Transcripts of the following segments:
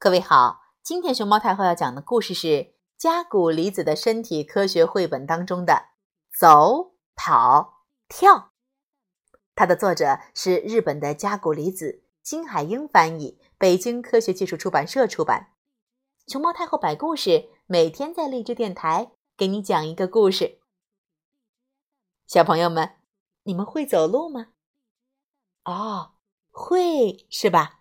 各位好，今天熊猫太后要讲的故事是加古离子的身体科学绘本当中的《走、跑、跳》，它的作者是日本的加古离子，金海英翻译，北京科学技术出版社出版。熊猫太后摆故事，每天在荔枝电台给你讲一个故事。小朋友们，你们会走路吗？哦，会是吧？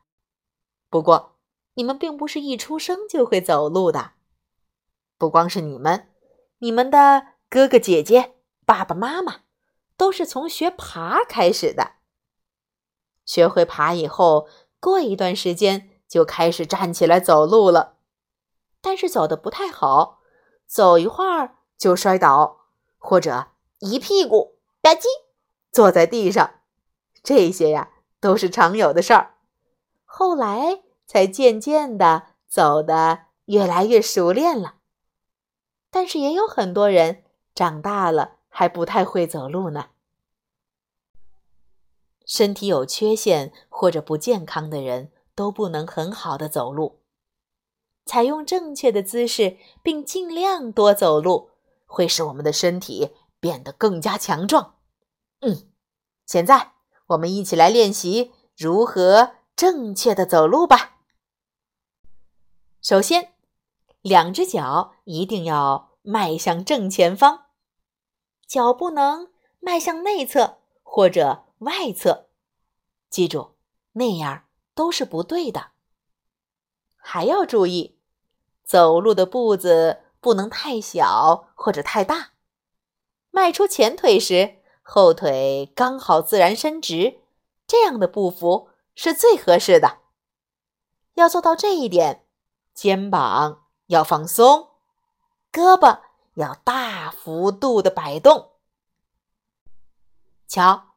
不过。你们并不是一出生就会走路的，不光是你们，你们的哥哥姐姐、爸爸妈妈都是从学爬开始的。学会爬以后，过一段时间就开始站起来走路了，但是走的不太好，走一会儿就摔倒，或者一屁股吧唧坐在地上，这些呀都是常有的事儿。后来。才渐渐的走得越来越熟练了，但是也有很多人长大了还不太会走路呢。身体有缺陷或者不健康的人都不能很好的走路。采用正确的姿势，并尽量多走路，会使我们的身体变得更加强壮。嗯，现在我们一起来练习如何正确的走路吧。首先，两只脚一定要迈向正前方，脚不能迈向内侧或者外侧。记住，那样都是不对的。还要注意，走路的步子不能太小或者太大。迈出前腿时，后腿刚好自然伸直，这样的步幅是最合适的。要做到这一点。肩膀要放松，胳膊要大幅度的摆动。瞧，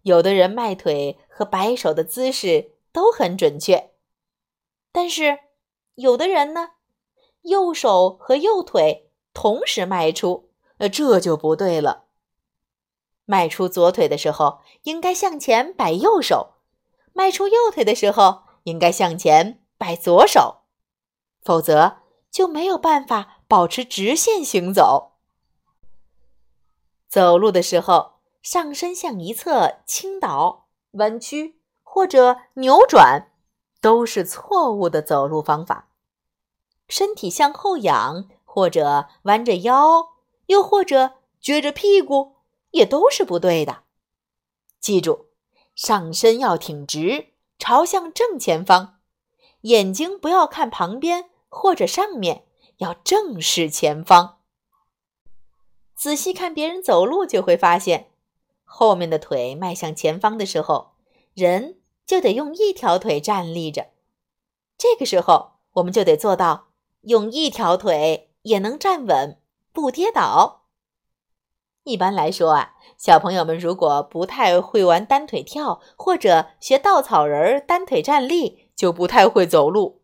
有的人迈腿和摆手的姿势都很准确，但是有的人呢，右手和右腿同时迈出，呃，这就不对了。迈出左腿的时候，应该向前摆右手；迈出右腿的时候，应该向前摆左手。否则就没有办法保持直线行走。走路的时候，上身向一侧倾倒、弯曲或者扭转，都是错误的走路方法。身体向后仰或者弯着腰，又或者撅着屁股，也都是不对的。记住，上身要挺直，朝向正前方，眼睛不要看旁边。或者上面要正视前方，仔细看别人走路，就会发现，后面的腿迈向前方的时候，人就得用一条腿站立着。这个时候，我们就得做到用一条腿也能站稳，不跌倒。一般来说啊，小朋友们如果不太会玩单腿跳，或者学稻草人单腿站立，就不太会走路。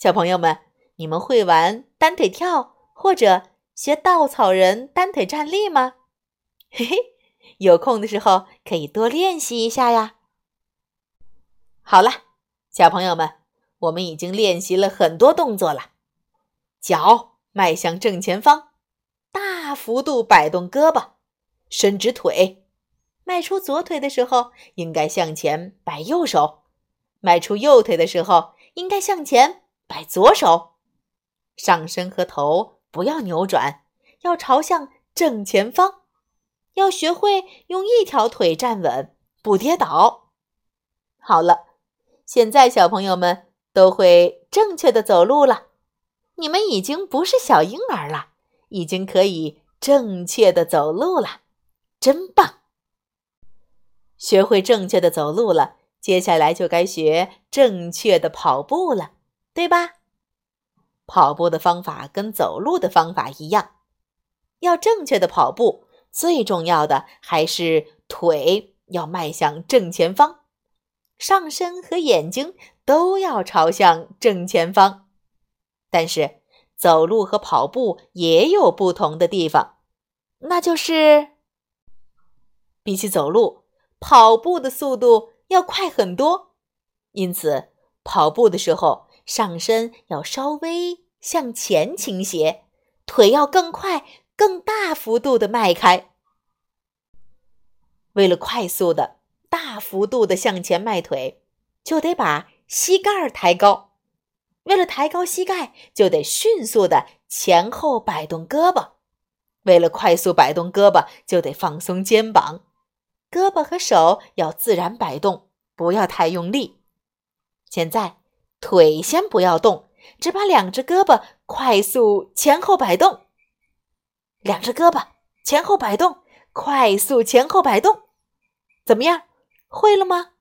小朋友们，你们会玩单腿跳或者学稻草人单腿站立吗？嘿嘿，有空的时候可以多练习一下呀。好了，小朋友们，我们已经练习了很多动作了。脚迈向正前方，大幅度摆动胳膊，伸直腿。迈出左腿的时候，应该向前摆右手；迈出右腿的时候，应该向前。摆左手，上身和头不要扭转，要朝向正前方。要学会用一条腿站稳，不跌倒。好了，现在小朋友们都会正确的走路了。你们已经不是小婴儿了，已经可以正确的走路了，真棒！学会正确的走路了，接下来就该学正确的跑步了。对吧？跑步的方法跟走路的方法一样，要正确的跑步，最重要的还是腿要迈向正前方，上身和眼睛都要朝向正前方。但是走路和跑步也有不同的地方，那就是比起走路，跑步的速度要快很多，因此跑步的时候。上身要稍微向前倾斜，腿要更快、更大幅度的迈开。为了快速的、大幅度的向前迈腿，就得把膝盖抬高；为了抬高膝盖，就得迅速的前后摆动胳膊；为了快速摆动胳膊，就得放松肩膀。胳膊和手要自然摆动，不要太用力。现在腿先不要动，只把两只胳膊快速前后摆动。两只胳膊前后摆动，快速前后摆动，怎么样？会了吗？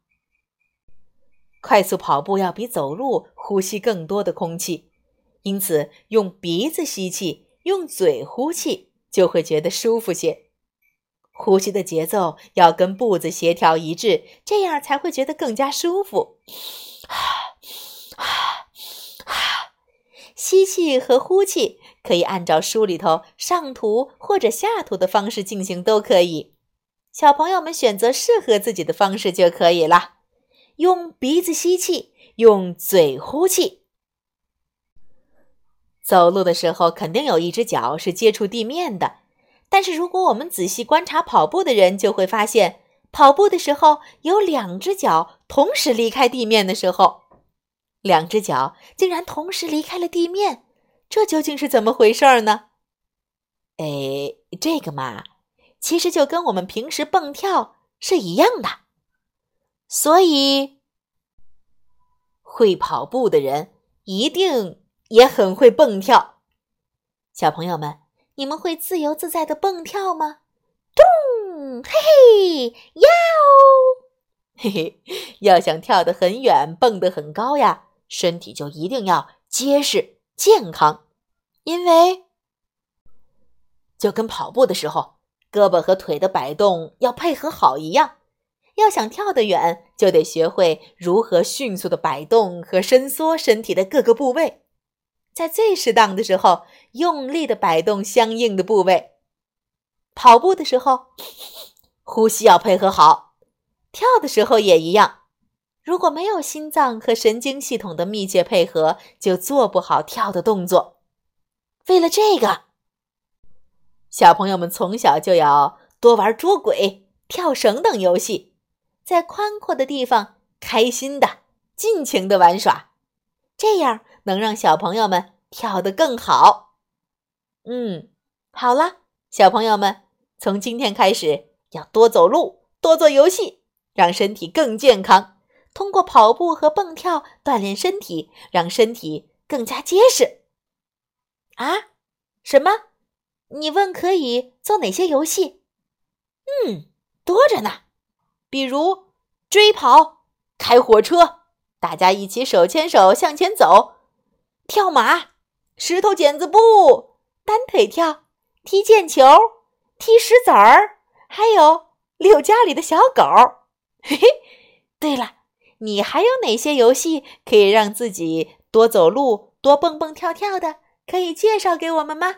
快速跑步要比走路呼吸更多的空气，因此用鼻子吸气，用嘴呼气，就会觉得舒服些。呼吸的节奏要跟步子协调一致，这样才会觉得更加舒服。吸气和呼气可以按照书里头上图或者下图的方式进行，都可以。小朋友们选择适合自己的方式就可以了。用鼻子吸气，用嘴呼气。走路的时候，肯定有一只脚是接触地面的。但是，如果我们仔细观察跑步的人，就会发现，跑步的时候有两只脚同时离开地面的时候，两只脚竟然同时离开了地面，这究竟是怎么回事呢？哎，这个嘛，其实就跟我们平时蹦跳是一样的。所以，会跑步的人一定也很会蹦跳，小朋友们。你们会自由自在的蹦跳吗？咚，嘿嘿，呀哦，嘿嘿！要想跳得很远、蹦得很高呀，身体就一定要结实健康。因为就跟跑步的时候，胳膊和腿的摆动要配合好一样。要想跳得远，就得学会如何迅速的摆动和伸缩身体的各个部位。在最适当的时候，用力的摆动相应的部位。跑步的时候，呼吸要配合好；跳的时候也一样。如果没有心脏和神经系统的密切配合，就做不好跳的动作。为了这个，小朋友们从小就要多玩捉鬼、跳绳等游戏，在宽阔的地方开心的、尽情的玩耍，这样。能让小朋友们跳得更好。嗯，好了，小朋友们，从今天开始要多走路，多做游戏，让身体更健康。通过跑步和蹦跳锻炼身体，让身体更加结实。啊？什么？你问可以做哪些游戏？嗯，多着呢，比如追跑、开火车，大家一起手牵手向前走。跳马、石头剪子布、单腿跳、踢毽球、踢石子儿，还有遛家里的小狗。嘿嘿，对了，你还有哪些游戏可以让自己多走路、多蹦蹦跳跳的？可以介绍给我们吗？